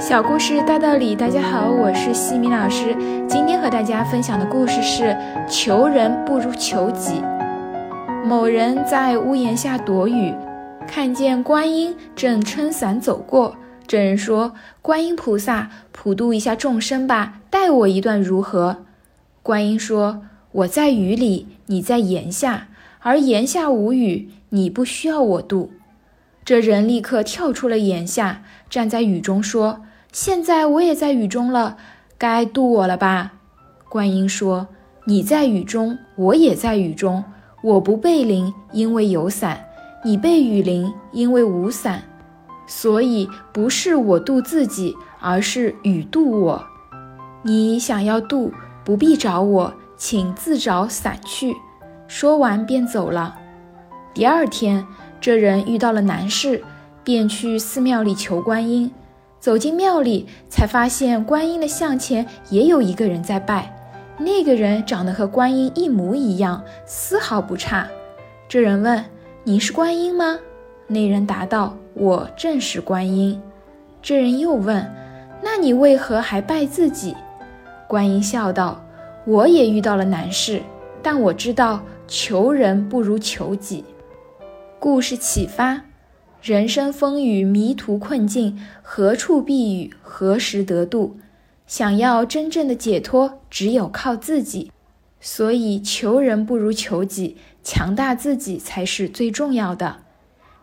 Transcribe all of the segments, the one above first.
小故事大道理，大家好，我是西米老师。今天和大家分享的故事是“求人不如求己”。某人在屋檐下躲雨，看见观音正撑伞走过。这人说：“观音菩萨，普度一下众生吧，带我一段如何？”观音说：“我在雨里，你在檐下，而檐下无雨，你不需要我渡。”这人立刻跳出了檐下，站在雨中说。现在我也在雨中了，该渡我了吧？观音说：“你在雨中，我也在雨中。我不被淋，因为有伞；你被雨淋，因为无伞。所以不是我渡自己，而是雨渡我。你想要渡，不必找我，请自找伞去。”说完便走了。第二天，这人遇到了难事，便去寺庙里求观音。走进庙里，才发现观音的像前也有一个人在拜。那个人长得和观音一模一样，丝毫不差。这人问：“你是观音吗？”那人答道：“我正是观音。”这人又问：“那你为何还拜自己？”观音笑道：“我也遇到了难事，但我知道求人不如求己。”故事启发。人生风雨，迷途困境，何处避雨？何时得度？想要真正的解脱，只有靠自己。所以，求人不如求己，强大自己才是最重要的。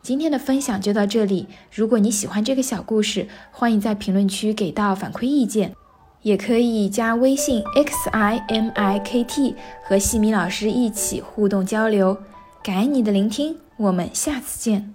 今天的分享就到这里。如果你喜欢这个小故事，欢迎在评论区给到反馈意见，也可以加微信 x i m i k t 和西米老师一起互动交流。感恩你的聆听，我们下次见。